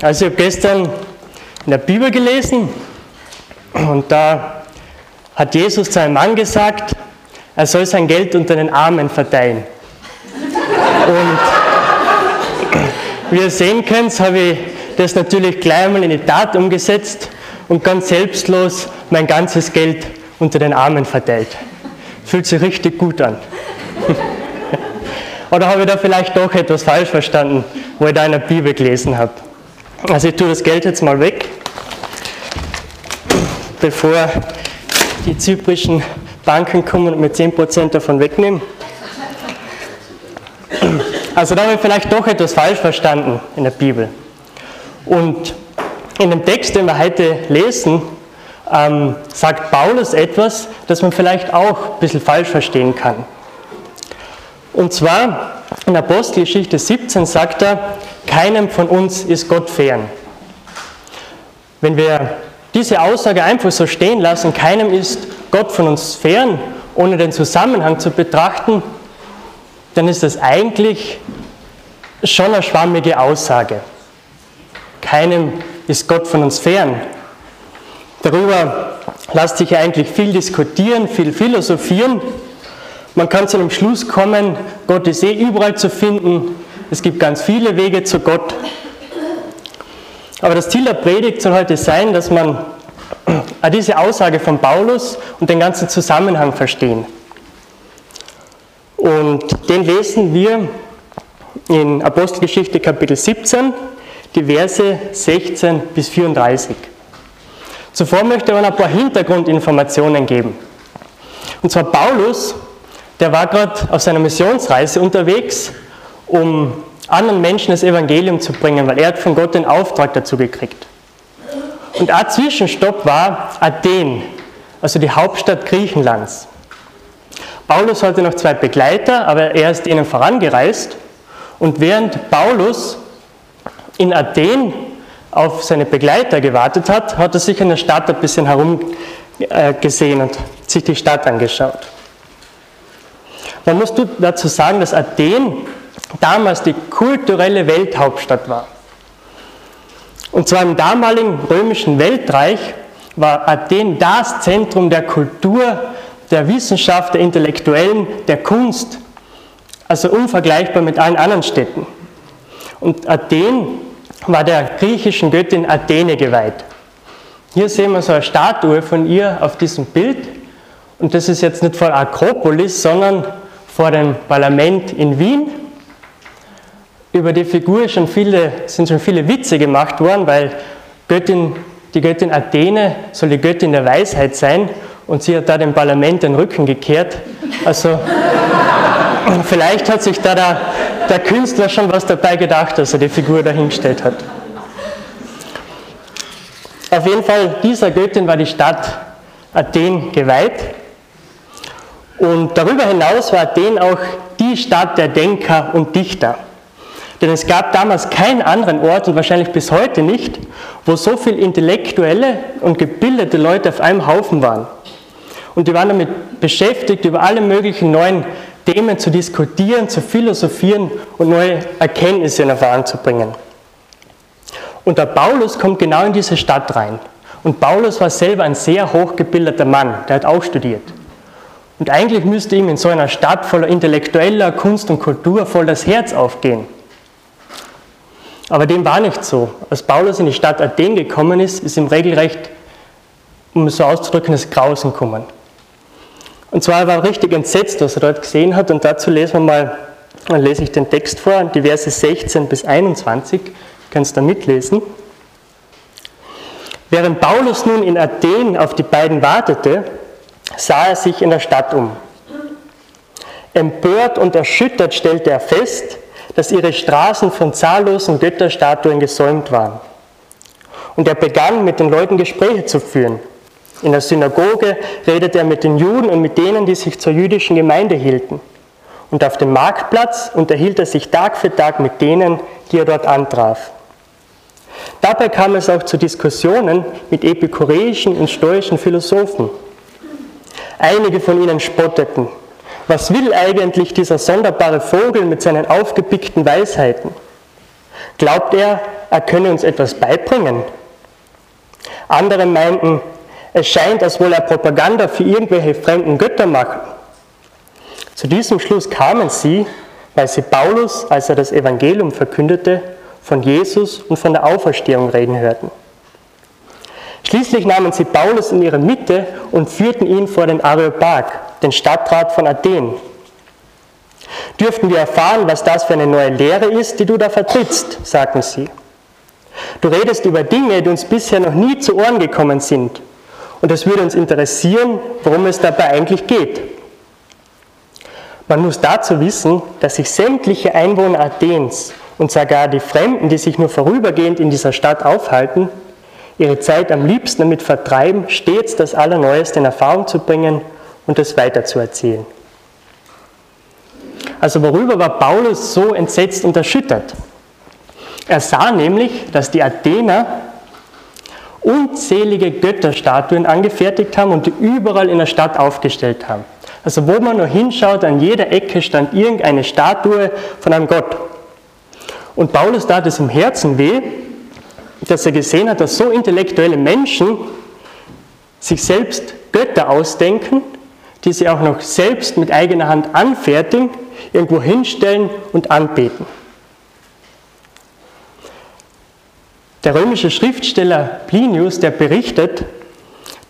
Also ich habe gestern in der Bibel gelesen und da hat Jesus zu einem Mann gesagt, er soll sein Geld unter den Armen verteilen. Und wie ihr sehen könnt, habe ich das natürlich gleich einmal in die Tat umgesetzt und ganz selbstlos mein ganzes Geld unter den Armen verteilt. Fühlt sich richtig gut an. Oder habe ich da vielleicht doch etwas falsch verstanden, wo ich da in der Bibel gelesen habe? Also ich tue das Geld jetzt mal weg, bevor die zyprischen Banken kommen und mir 10% davon wegnehmen. Also da habe ich vielleicht doch etwas falsch verstanden in der Bibel. Und in dem Text, den wir heute lesen, ähm, sagt Paulus etwas, das man vielleicht auch ein bisschen falsch verstehen kann. Und zwar in Apostelgeschichte 17 sagt er, keinem von uns ist Gott fern. Wenn wir diese Aussage einfach so stehen lassen, keinem ist Gott von uns fern, ohne den Zusammenhang zu betrachten, dann ist das eigentlich schon eine schwammige Aussage. Keinem ist Gott von uns fern. Darüber lässt sich eigentlich viel diskutieren, viel philosophieren. Man kann zu dem Schluss kommen, Gott ist eh überall zu finden. Es gibt ganz viele Wege zu Gott. Aber das Ziel der Predigt soll heute sein, dass man diese Aussage von Paulus und den ganzen Zusammenhang verstehen. Und den lesen wir in Apostelgeschichte Kapitel 17, die Verse 16 bis 34. Zuvor möchte ich ein paar Hintergrundinformationen geben. Und zwar Paulus der war gerade auf seiner Missionsreise unterwegs, um anderen Menschen das Evangelium zu bringen, weil er hat von Gott den Auftrag dazu gekriegt. Und ein Zwischenstopp war Athen, also die Hauptstadt Griechenlands. Paulus hatte noch zwei Begleiter, aber er ist ihnen vorangereist. Und während Paulus in Athen auf seine Begleiter gewartet hat, hat er sich in der Stadt ein bisschen herumgesehen und sich die Stadt angeschaut. Man muss dazu sagen, dass Athen damals die kulturelle Welthauptstadt war. Und zwar im damaligen römischen Weltreich war Athen das Zentrum der Kultur, der Wissenschaft, der Intellektuellen, der Kunst. Also unvergleichbar mit allen anderen Städten. Und Athen war der griechischen Göttin Athene geweiht. Hier sehen wir so eine Statue von ihr auf diesem Bild. Und das ist jetzt nicht von Akropolis, sondern vor dem Parlament in Wien. Über die Figur schon viele, sind schon viele Witze gemacht worden, weil Göttin, die Göttin Athene soll die Göttin der Weisheit sein und sie hat da dem Parlament den Rücken gekehrt. Also vielleicht hat sich da der, der Künstler schon was dabei gedacht, als er die Figur dahingestellt hat. Auf jeden Fall, dieser Göttin war die Stadt Athen geweiht und darüber hinaus war Athen auch die Stadt der Denker und Dichter. Denn es gab damals keinen anderen Ort und wahrscheinlich bis heute nicht, wo so viele intellektuelle und gebildete Leute auf einem Haufen waren. Und die waren damit beschäftigt, über alle möglichen neuen Themen zu diskutieren, zu philosophieren und neue Erkenntnisse in Erfahrung zu bringen. Und der Paulus kommt genau in diese Stadt rein. Und Paulus war selber ein sehr hochgebildeter Mann, der hat auch studiert. Und eigentlich müsste ihm in so einer Stadt voller intellektueller Kunst und Kultur voll das Herz aufgehen. Aber dem war nicht so. Als Paulus in die Stadt Athen gekommen ist, ist ihm regelrecht, um es so auszudrücken, das Grausen gekommen. Und zwar war er richtig entsetzt, was er dort gesehen hat. Und dazu lesen wir mal, dann lese ich den Text vor, die Verse 16 bis 21. Du kannst da mitlesen. Während Paulus nun in Athen auf die beiden wartete, sah er sich in der Stadt um. Empört und erschüttert stellte er fest, dass ihre Straßen von zahllosen Götterstatuen gesäumt waren. Und er begann mit den Leuten Gespräche zu führen. In der Synagoge redete er mit den Juden und mit denen, die sich zur jüdischen Gemeinde hielten. Und auf dem Marktplatz unterhielt er sich Tag für Tag mit denen, die er dort antraf. Dabei kam es auch zu Diskussionen mit epikureischen und stoischen Philosophen. Einige von ihnen spotteten. Was will eigentlich dieser sonderbare Vogel mit seinen aufgepickten Weisheiten? Glaubt er, er könne uns etwas beibringen? Andere meinten, es scheint, als wolle er Propaganda für irgendwelche fremden Götter machen. Zu diesem Schluss kamen sie, weil sie Paulus, als er das Evangelium verkündete, von Jesus und von der Auferstehung reden hörten. Schließlich nahmen sie Paulus in ihre Mitte und führten ihn vor den Areopag, den Stadtrat von Athen. Dürften wir erfahren, was das für eine neue Lehre ist, die du da vertrittst, sagten sie. Du redest über Dinge, die uns bisher noch nie zu Ohren gekommen sind. Und es würde uns interessieren, worum es dabei eigentlich geht. Man muss dazu wissen, dass sich sämtliche Einwohner Athens und sogar die Fremden, die sich nur vorübergehend in dieser Stadt aufhalten, ihre Zeit am liebsten damit vertreiben, stets das Allerneueste in Erfahrung zu bringen und es weiterzuerzählen. Also worüber war Paulus so entsetzt und erschüttert? Er sah nämlich, dass die Athener unzählige Götterstatuen angefertigt haben und die überall in der Stadt aufgestellt haben. Also wo man nur hinschaut, an jeder Ecke stand irgendeine Statue von einem Gott. Und Paulus tat es im Herzen weh, dass er gesehen hat, dass so intellektuelle Menschen sich selbst Götter ausdenken, die sie auch noch selbst mit eigener Hand anfertigen, irgendwo hinstellen und anbeten. Der römische Schriftsteller Plinius, der berichtet,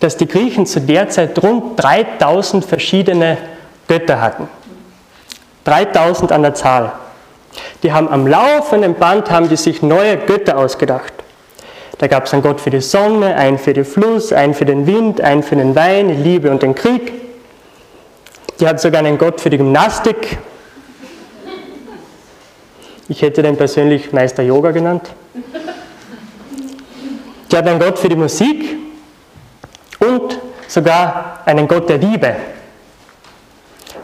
dass die Griechen zu der Zeit rund 3000 verschiedene Götter hatten. 3000 an der Zahl. Die haben am laufenden Band haben die sich neue Götter ausgedacht. Da gab es einen Gott für die Sonne, einen für den Fluss, einen für den Wind, einen für den Wein, die Liebe und den Krieg. Die hat sogar einen Gott für die Gymnastik. Ich hätte den persönlich Meister Yoga genannt. Die hat einen Gott für die Musik und sogar einen Gott der Diebe.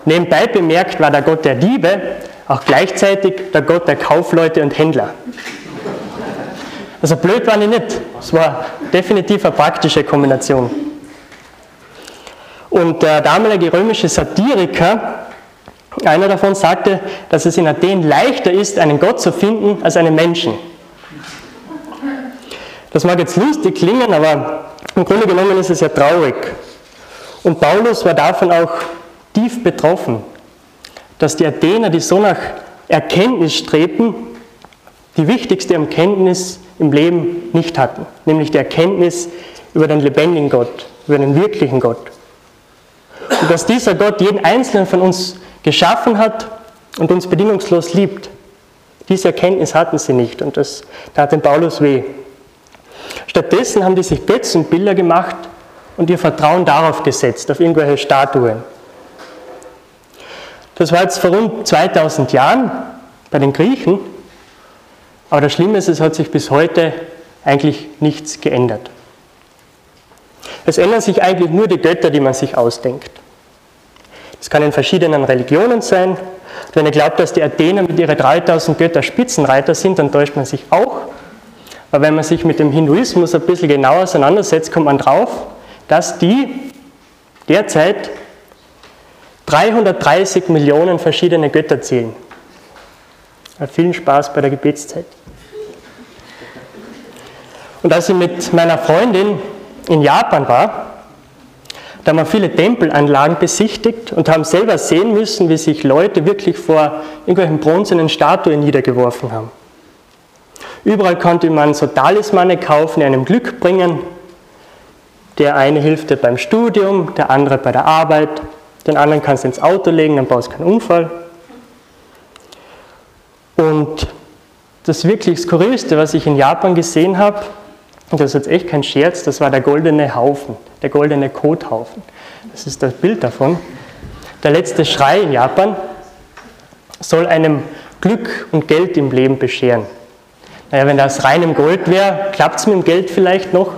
Nebenbei bemerkt war der Gott der Diebe auch gleichzeitig der Gott der Kaufleute und Händler. Also blöd war ich nicht. Es war definitiv eine praktische Kombination. Und der damalige römische Satiriker, einer davon sagte, dass es in Athen leichter ist, einen Gott zu finden als einen Menschen. Das mag jetzt lustig klingen, aber im Grunde genommen ist es ja traurig. Und Paulus war davon auch tief betroffen, dass die Athener, die so nach Erkenntnis strebten, die wichtigste Erkenntnis im Leben nicht hatten, nämlich die Erkenntnis über den lebendigen Gott, über den wirklichen Gott. Und dass dieser Gott jeden einzelnen von uns geschaffen hat und uns bedingungslos liebt. Diese Erkenntnis hatten sie nicht und das tat dem Paulus weh. Stattdessen haben die sich Götzenbilder gemacht und ihr Vertrauen darauf gesetzt, auf irgendwelche Statuen. Das war jetzt vor rund 2000 Jahren bei den Griechen aber das Schlimme ist, es hat sich bis heute eigentlich nichts geändert. Es ändern sich eigentlich nur die Götter, die man sich ausdenkt. Es kann in verschiedenen Religionen sein. Wenn ihr glaubt, dass die Athener mit ihren 3000 Götter Spitzenreiter sind, dann täuscht man sich auch. Aber wenn man sich mit dem Hinduismus ein bisschen genauer auseinandersetzt, kommt man drauf, dass die derzeit 330 Millionen verschiedene Götter zählen. Vielen Spaß bei der Gebetszeit. Und als ich mit meiner Freundin in Japan war, da haben wir viele Tempelanlagen besichtigt und haben selber sehen müssen, wie sich Leute wirklich vor irgendwelchen bronzenen Statuen niedergeworfen haben. Überall konnte man so Talismane kaufen, die einem Glück bringen. Der eine hilft dir beim Studium, der andere bei der Arbeit, den anderen kannst du ins Auto legen, dann baust du keinen Unfall. Und das wirklich Skurrilste, was ich in Japan gesehen habe, und das ist jetzt echt kein Scherz, das war der goldene Haufen, der goldene Kothaufen. Das ist das Bild davon. Der letzte Schrei in Japan soll einem Glück und Geld im Leben bescheren. Naja, wenn das rein im Gold wäre, klappt es mit dem Geld vielleicht noch.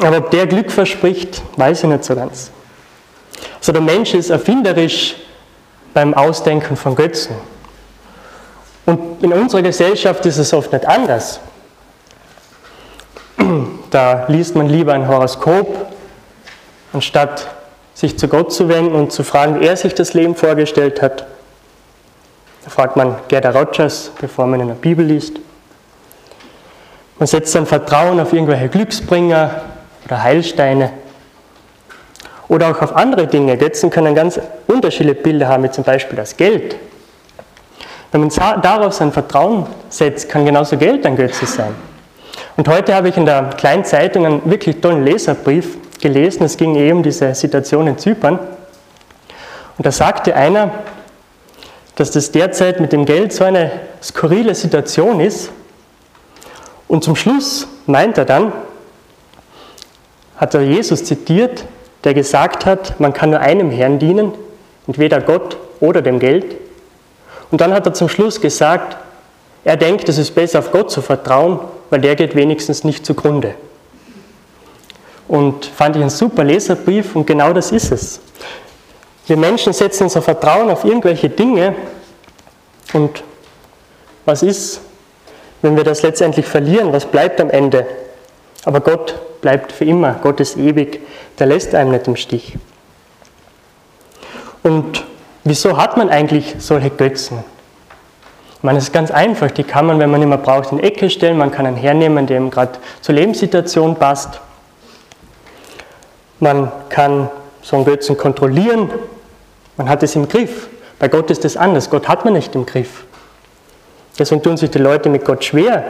Aber ob der Glück verspricht, weiß ich nicht so ganz. Also der Mensch ist erfinderisch beim Ausdenken von Götzen. Und in unserer Gesellschaft ist es oft nicht anders. Da liest man lieber ein Horoskop, anstatt sich zu Gott zu wenden und zu fragen, wie er sich das Leben vorgestellt hat. Da fragt man Gerda Rogers, bevor man in der Bibel liest. Man setzt sein Vertrauen auf irgendwelche Glücksbringer oder Heilsteine oder auch auf andere Dinge. Götzen können ganz unterschiedliche Bilder haben, wie zum Beispiel das Geld. Wenn man darauf sein Vertrauen setzt, kann genauso Geld ein Götze sein. Und heute habe ich in der kleinen Zeitung einen wirklich tollen Leserbrief gelesen. Es ging eben um diese Situation in Zypern. Und da sagte einer, dass das derzeit mit dem Geld so eine skurrile Situation ist. Und zum Schluss meint er dann, hat er Jesus zitiert, der gesagt hat, man kann nur einem Herrn dienen, entweder Gott oder dem Geld. Und dann hat er zum Schluss gesagt, er denkt, es ist besser auf Gott zu vertrauen, weil der geht wenigstens nicht zugrunde. Und fand ich einen super Leserbrief und genau das ist es. Wir Menschen setzen unser Vertrauen auf irgendwelche Dinge und was ist, wenn wir das letztendlich verlieren? Was bleibt am Ende? Aber Gott bleibt für immer, Gott ist ewig, der lässt einem nicht im Stich. Und wieso hat man eigentlich solche Götzen? Meine, ist ganz einfach, die kann man, wenn man immer braucht, in die Ecke stellen, man kann einen hernehmen, der ihm gerade zur Lebenssituation passt. Man kann so einen Götzen kontrollieren, man hat es im Griff. Bei Gott ist es anders, Gott hat man nicht im Griff. Deswegen tun sich die Leute mit Gott schwer.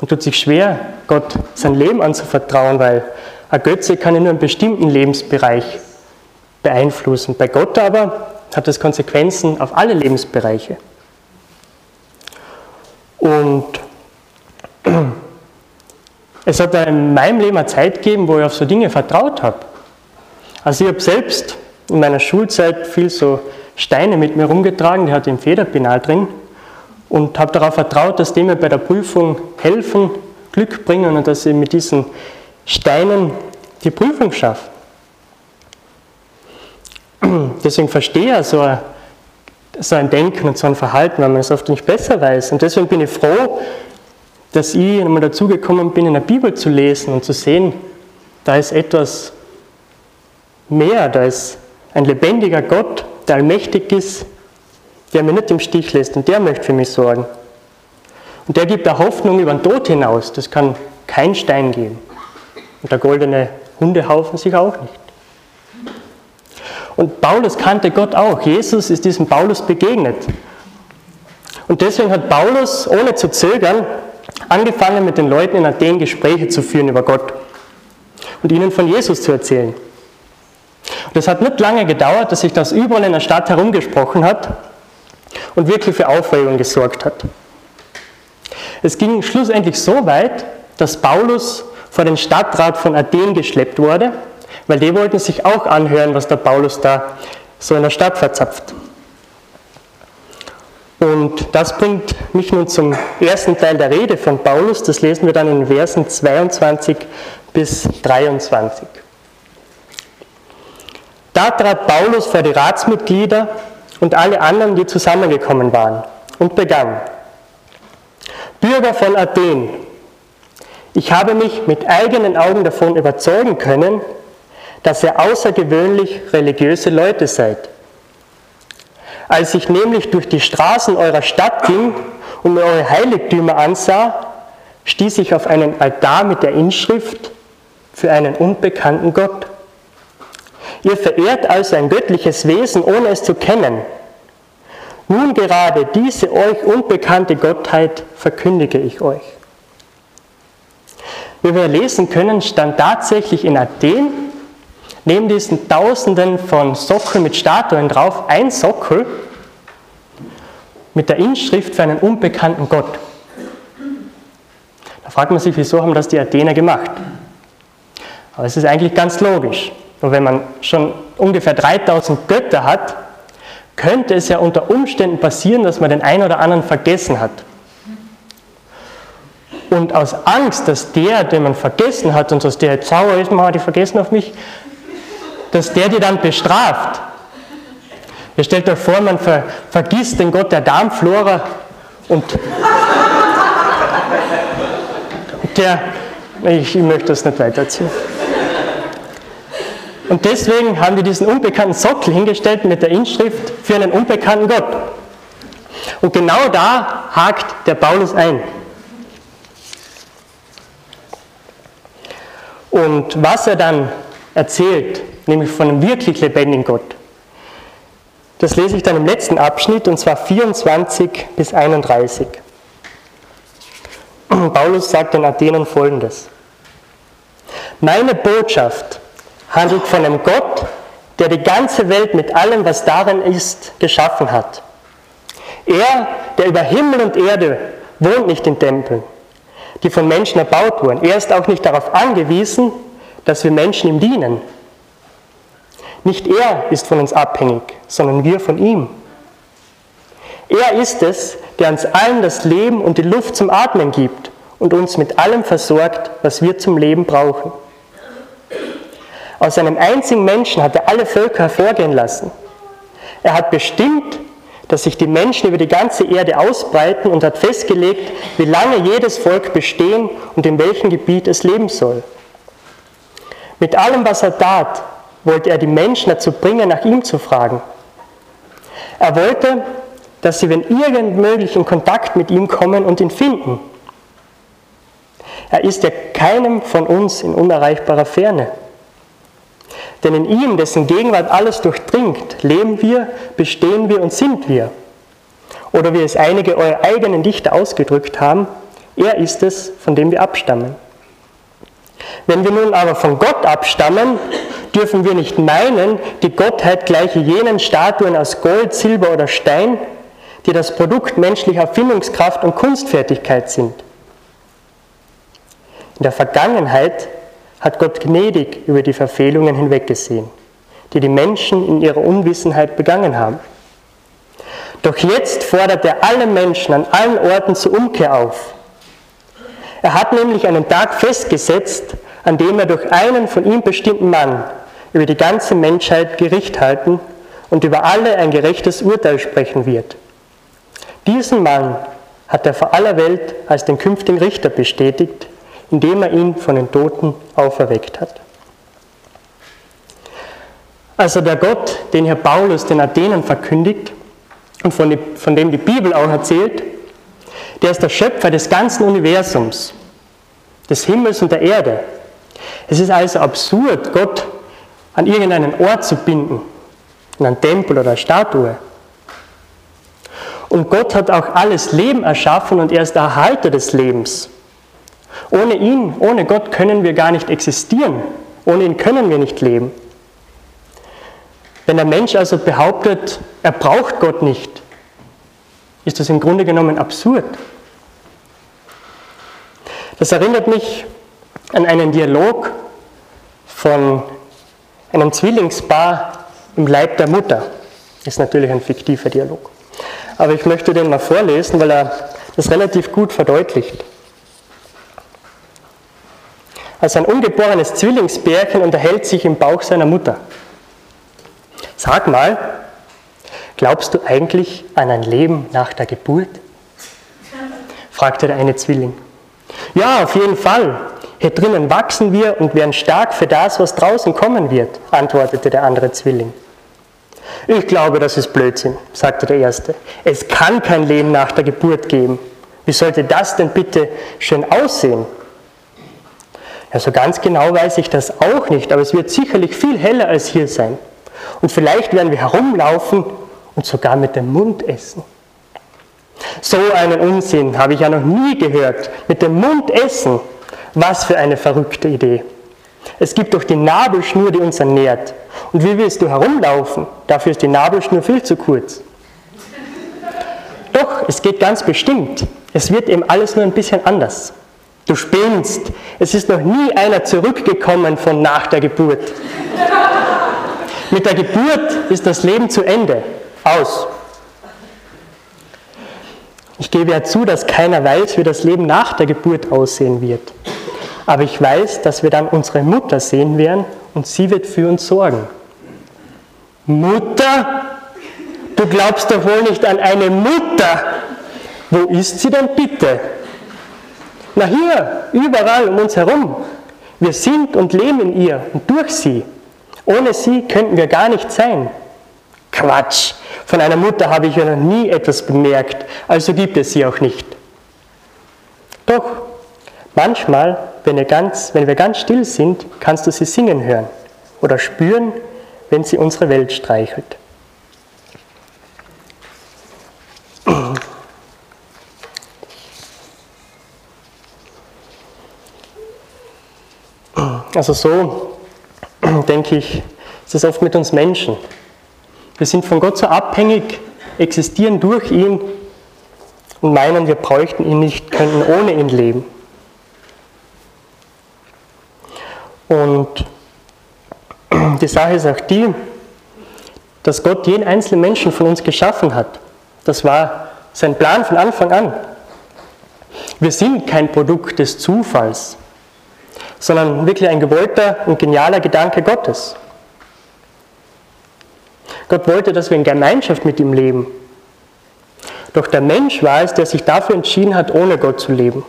Man tut sich schwer, Gott sein Leben anzuvertrauen, weil ein Götze kann in nur einen bestimmten Lebensbereich beeinflussen. Bei Gott aber hat das Konsequenzen auf alle Lebensbereiche. Und es hat in meinem Leben eine Zeit gegeben, wo ich auf so Dinge vertraut habe. Also ich habe selbst in meiner Schulzeit viel so Steine mit mir rumgetragen, die hatte im Federpinal drin und habe darauf vertraut, dass die mir bei der Prüfung helfen, Glück bringen und dass ich mit diesen Steinen die Prüfung schaffe. Deswegen verstehe ich so ein, so ein Denken und so ein Verhalten, weil man es oft nicht besser weiß. Und deswegen bin ich froh, dass ich einmal dazugekommen bin, in der Bibel zu lesen und zu sehen, da ist etwas mehr, da ist ein lebendiger Gott, der allmächtig ist, der mich nicht im Stich lässt und der möchte für mich sorgen. Und der gibt auch Hoffnung über den Tod hinaus. Das kann kein Stein geben. Und der goldene Hundehaufen sich auch nicht. Und Paulus kannte Gott auch. Jesus ist diesem Paulus begegnet. Und deswegen hat Paulus, ohne zu zögern, angefangen mit den Leuten in Athen Gespräche zu führen über Gott und ihnen von Jesus zu erzählen. Und es hat nicht lange gedauert, dass sich das überall in der Stadt herumgesprochen hat und wirklich für Aufregung gesorgt hat. Es ging schlussendlich so weit, dass Paulus vor den Stadtrat von Athen geschleppt wurde, weil die wollten sich auch anhören, was der Paulus da so in der Stadt verzapft. Und das bringt mich nun zum ersten Teil der Rede von Paulus, das lesen wir dann in Versen 22 bis 23. Da trat Paulus vor die Ratsmitglieder und alle anderen, die zusammengekommen waren, und begann. Bürger von Athen, ich habe mich mit eigenen Augen davon überzeugen können, dass ihr außergewöhnlich religiöse Leute seid. Als ich nämlich durch die Straßen eurer Stadt ging und mir eure Heiligtümer ansah, stieß ich auf einen Altar mit der Inschrift für einen unbekannten Gott. Ihr verehrt also ein göttliches Wesen, ohne es zu kennen. Nun gerade diese euch unbekannte Gottheit verkündige ich euch. Wie wir lesen können, stand tatsächlich in Athen neben diesen Tausenden von Sockeln mit Statuen drauf ein Sockel mit der Inschrift für einen unbekannten Gott. Da fragt man sich, wieso haben das die Athener gemacht? Aber es ist eigentlich ganz logisch. Nur wenn man schon ungefähr 3000 Götter hat, könnte es ja unter Umständen passieren, dass man den einen oder anderen vergessen hat. Und aus Angst, dass der, den man vergessen hat und dass der jetzt sauer ist, man hat die vergessen auf mich, dass der die dann bestraft. Ihr stellt euch vor, man ver vergisst den Gott der Darmflora und der, ich, ich möchte das nicht weiterziehen. Und deswegen haben wir diesen unbekannten Sockel hingestellt mit der Inschrift für einen unbekannten Gott. Und genau da hakt der Paulus ein. Und was er dann erzählt, nämlich von einem wirklich lebendigen Gott, das lese ich dann im letzten Abschnitt, und zwar 24 bis 31. Paulus sagt in Athenern folgendes. Meine Botschaft handelt von einem Gott, der die ganze Welt mit allem, was darin ist, geschaffen hat. Er, der über Himmel und Erde wohnt nicht in Tempeln, die von Menschen erbaut wurden. Er ist auch nicht darauf angewiesen, dass wir Menschen ihm dienen. Nicht er ist von uns abhängig, sondern wir von ihm. Er ist es, der uns allen das Leben und die Luft zum Atmen gibt und uns mit allem versorgt, was wir zum Leben brauchen. Aus einem einzigen Menschen hat er alle Völker hervorgehen lassen. Er hat bestimmt, dass sich die Menschen über die ganze Erde ausbreiten und hat festgelegt, wie lange jedes Volk bestehen und in welchem Gebiet es leben soll. Mit allem, was er tat, wollte er die Menschen dazu bringen, nach ihm zu fragen. Er wollte, dass sie, wenn irgend möglich, in Kontakt mit ihm kommen und ihn finden. Er ist ja keinem von uns in unerreichbarer Ferne. Denn in ihm, dessen Gegenwart alles durchdringt, leben wir, bestehen wir und sind wir. Oder wie es einige eurer eigenen Dichter ausgedrückt haben, er ist es, von dem wir abstammen. Wenn wir nun aber von Gott abstammen, dürfen wir nicht meinen, die Gottheit gleiche jenen Statuen aus Gold, Silber oder Stein, die das Produkt menschlicher Erfindungskraft und Kunstfertigkeit sind. In der Vergangenheit hat Gott gnädig über die Verfehlungen hinweggesehen, die die Menschen in ihrer Unwissenheit begangen haben. Doch jetzt fordert er alle Menschen an allen Orten zur Umkehr auf. Er hat nämlich einen Tag festgesetzt, an dem er durch einen von ihm bestimmten Mann über die ganze Menschheit Gericht halten und über alle ein gerechtes Urteil sprechen wird. Diesen Mann hat er vor aller Welt als den künftigen Richter bestätigt, indem er ihn von den Toten auferweckt hat. Also der Gott, den Herr Paulus den Athenern verkündigt und von, dem die Bibel auch erzählt, der ist der Schöpfer des ganzen Universums, des Himmels und der Erde. Es ist also absurd, Gott an irgendeinen Ort zu binden, in einen Tempel oder eine Statue. Und Gott hat auch alles Leben erschaffen und er ist der Erhalter des Lebens. Ohne ihn, ohne Gott können wir gar nicht existieren. Ohne ihn können wir nicht leben. Wenn der Mensch also behauptet, er braucht Gott nicht, ist das im Grunde genommen absurd. Das erinnert mich an einen Dialog von einem Zwillingspaar im Leib der Mutter. Ist natürlich ein fiktiver Dialog. Aber ich möchte den mal vorlesen, weil er das relativ gut verdeutlicht. Also ein ungeborenes Zwillingsbärchen unterhält sich im Bauch seiner Mutter. Sag mal, glaubst du eigentlich an ein Leben nach der Geburt? fragte der eine Zwilling. Ja, auf jeden Fall. Hier drinnen wachsen wir und werden stark für das, was draußen kommen wird, antwortete der andere Zwilling. Ich glaube, das ist Blödsinn, sagte der erste. Es kann kein Leben nach der Geburt geben. Wie sollte das denn bitte schön aussehen? Ja, so ganz genau weiß ich das auch nicht, aber es wird sicherlich viel heller als hier sein. Und vielleicht werden wir herumlaufen und sogar mit dem Mund essen. So einen Unsinn habe ich ja noch nie gehört. Mit dem Mund essen. Was für eine verrückte Idee. Es gibt doch die Nabelschnur, die uns ernährt. Und wie willst du herumlaufen? Dafür ist die Nabelschnur viel zu kurz. Doch, es geht ganz bestimmt. Es wird eben alles nur ein bisschen anders. Du spinnst. Es ist noch nie einer zurückgekommen von nach der Geburt. Mit der Geburt ist das Leben zu Ende. Aus. Ich gebe ja zu, dass keiner weiß, wie das Leben nach der Geburt aussehen wird. Aber ich weiß, dass wir dann unsere Mutter sehen werden und sie wird für uns sorgen. Mutter? Du glaubst doch wohl nicht an eine Mutter. Wo ist sie denn bitte? Na hier, überall um uns herum. Wir sind und leben in ihr und durch sie. Ohne sie könnten wir gar nicht sein. Quatsch. Von einer Mutter habe ich ja noch nie etwas bemerkt, also gibt es sie auch nicht. Doch, manchmal, wenn, ganz, wenn wir ganz still sind, kannst du sie singen hören oder spüren, wenn sie unsere Welt streichelt. Also so, denke ich, ist es oft mit uns Menschen. Wir sind von Gott so abhängig, existieren durch ihn und meinen, wir bräuchten ihn nicht, könnten ohne ihn leben. Und die Sache ist auch die, dass Gott jeden einzelnen Menschen von uns geschaffen hat. Das war sein Plan von Anfang an. Wir sind kein Produkt des Zufalls, sondern wirklich ein gewollter und genialer Gedanke Gottes. Gott wollte, dass wir in Gemeinschaft mit ihm leben. Doch der Mensch war es, der sich dafür entschieden hat, ohne Gott zu leben.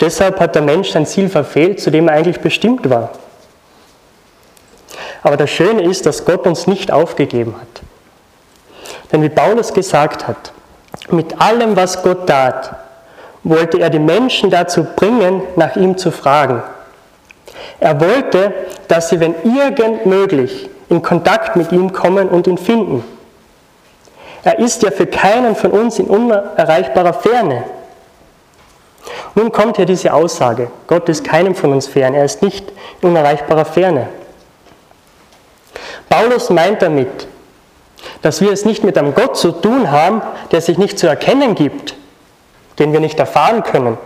deshalb hat der Mensch sein Ziel verfehlt, zu dem er eigentlich bestimmt war. Aber das Schöne ist, dass Gott uns nicht aufgegeben hat. Denn wie Paulus gesagt hat, mit allem, was Gott tat, wollte er die Menschen dazu bringen, nach ihm zu fragen. Er wollte, dass sie, wenn irgend möglich, in Kontakt mit ihm kommen und ihn finden. Er ist ja für keinen von uns in unerreichbarer Ferne. Nun kommt hier diese Aussage, Gott ist keinem von uns fern, er ist nicht in unerreichbarer Ferne. Paulus meint damit, dass wir es nicht mit einem Gott zu tun haben, der sich nicht zu erkennen gibt, den wir nicht erfahren können.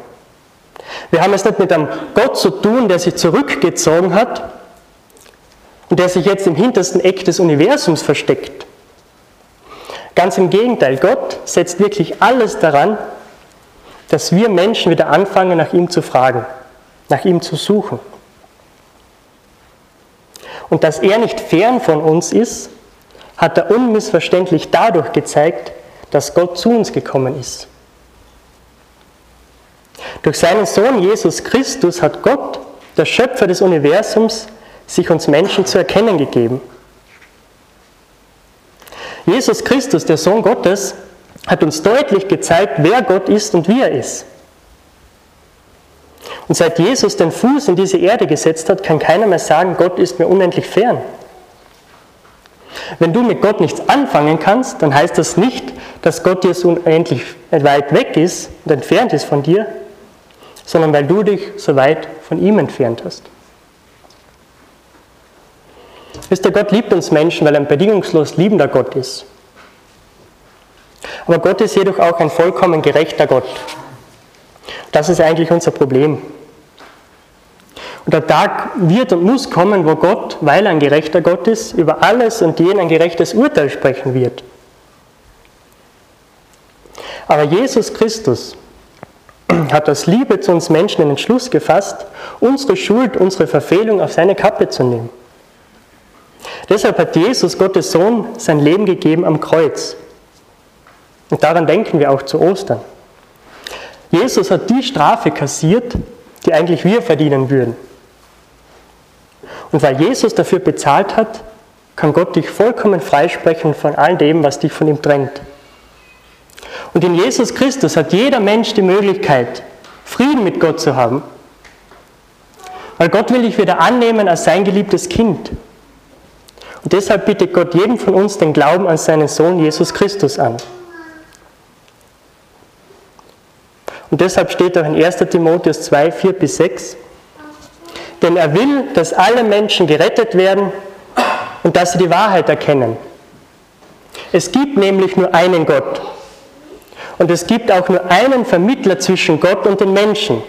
Wir haben es nicht mit einem Gott zu tun, der sich zurückgezogen hat und der sich jetzt im hintersten Eck des Universums versteckt. Ganz im Gegenteil, Gott setzt wirklich alles daran, dass wir Menschen wieder anfangen, nach ihm zu fragen, nach ihm zu suchen. Und dass er nicht fern von uns ist, hat er unmissverständlich dadurch gezeigt, dass Gott zu uns gekommen ist. Durch seinen Sohn Jesus Christus hat Gott, der Schöpfer des Universums, sich uns Menschen zu erkennen gegeben. Jesus Christus, der Sohn Gottes, hat uns deutlich gezeigt, wer Gott ist und wie er ist. Und seit Jesus den Fuß in diese Erde gesetzt hat, kann keiner mehr sagen, Gott ist mir unendlich fern. Wenn du mit Gott nichts anfangen kannst, dann heißt das nicht, dass Gott dir so unendlich weit weg ist und entfernt ist von dir, sondern weil du dich so weit von ihm entfernt hast. Wisst ihr, Gott liebt uns Menschen, weil er ein bedingungslos liebender Gott ist. Aber Gott ist jedoch auch ein vollkommen gerechter Gott. Das ist eigentlich unser Problem. Und der Tag wird und muss kommen, wo Gott, weil er ein gerechter Gott ist, über alles und jeden ein gerechtes Urteil sprechen wird. Aber Jesus Christus hat aus Liebe zu uns Menschen den Entschluss gefasst, unsere Schuld, unsere Verfehlung auf seine Kappe zu nehmen. Deshalb hat Jesus, Gottes Sohn, sein Leben gegeben am Kreuz. Und daran denken wir auch zu Ostern. Jesus hat die Strafe kassiert, die eigentlich wir verdienen würden. Und weil Jesus dafür bezahlt hat, kann Gott dich vollkommen freisprechen von all dem, was dich von ihm trennt. Und in Jesus Christus hat jeder Mensch die Möglichkeit, Frieden mit Gott zu haben. Weil Gott will dich wieder annehmen als sein geliebtes Kind. Und deshalb bittet Gott jedem von uns den Glauben an seinen Sohn Jesus Christus an. Und deshalb steht auch in 1 Timotheus 2, 4 bis 6, denn er will, dass alle Menschen gerettet werden und dass sie die Wahrheit erkennen. Es gibt nämlich nur einen Gott. Und es gibt auch nur einen Vermittler zwischen Gott und den Menschen,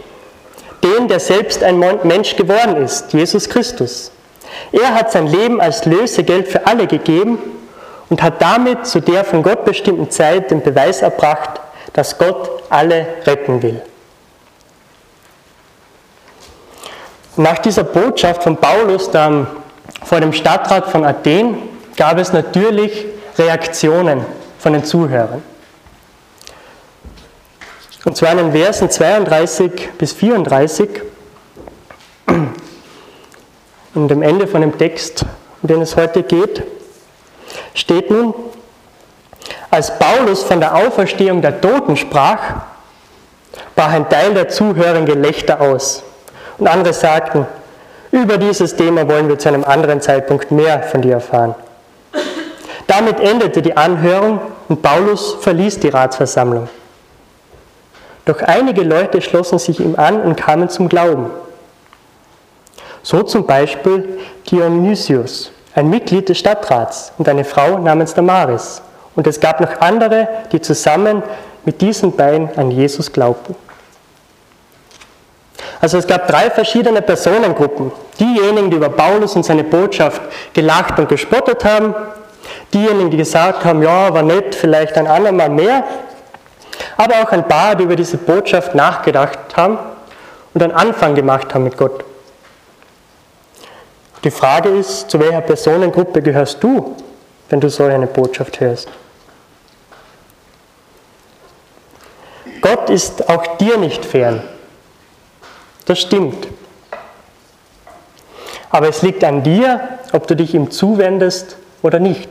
den, der selbst ein Mensch geworden ist, Jesus Christus. Er hat sein Leben als Lösegeld für alle gegeben und hat damit zu der von Gott bestimmten Zeit den Beweis erbracht, dass Gott alle retten will. Nach dieser Botschaft von Paulus dann vor dem Stadtrat von Athen gab es natürlich Reaktionen von den Zuhörern. Und zwar in den Versen 32 bis 34 und dem Ende von dem Text, um den es heute geht. steht nun, als Paulus von der Auferstehung der Toten sprach, brach ein Teil der Zuhörer Gelächter aus. Und andere sagten, über dieses Thema wollen wir zu einem anderen Zeitpunkt mehr von dir erfahren. Damit endete die Anhörung und Paulus verließ die Ratsversammlung. Doch einige Leute schlossen sich ihm an und kamen zum Glauben. So zum Beispiel Dionysius, ein Mitglied des Stadtrats und eine Frau namens Damaris. Und es gab noch andere, die zusammen mit diesen beiden an Jesus glaubten. Also es gab drei verschiedene Personengruppen. Diejenigen, die über Paulus und seine Botschaft gelacht und gespottet haben. Diejenigen, die gesagt haben, ja, war nett, vielleicht ein andermal mehr. Aber auch ein paar, die über diese Botschaft nachgedacht haben und einen Anfang gemacht haben mit Gott. Die Frage ist, zu welcher Personengruppe gehörst du, wenn du so eine Botschaft hörst? Gott ist auch dir nicht fern. Das stimmt. Aber es liegt an dir, ob du dich ihm zuwendest oder nicht.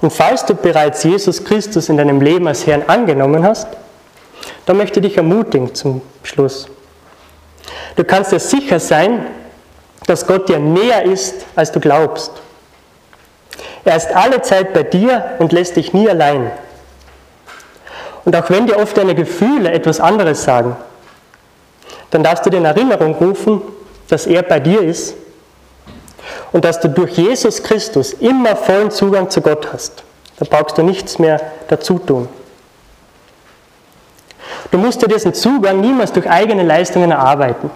Und falls du bereits Jesus Christus in deinem Leben als Herrn angenommen hast, dann möchte ich dich ermutigen zum Schluss. Du kannst dir sicher sein, dass Gott dir näher ist, als du glaubst. Er ist alle Zeit bei dir und lässt dich nie allein. Und auch wenn dir oft deine Gefühle etwas anderes sagen, dann darfst du dir in Erinnerung rufen, dass er bei dir ist und dass du durch Jesus Christus immer vollen Zugang zu Gott hast. Da brauchst du nichts mehr dazu tun. Du musst dir diesen Zugang niemals durch eigene Leistungen erarbeiten.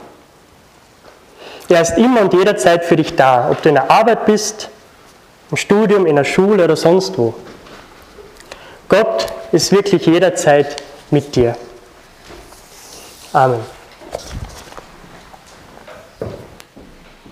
Er ist immer und jederzeit für dich da, ob du in der Arbeit bist, im Studium, in der Schule oder sonst wo. Gott ist wirklich jederzeit mit dir. Amen.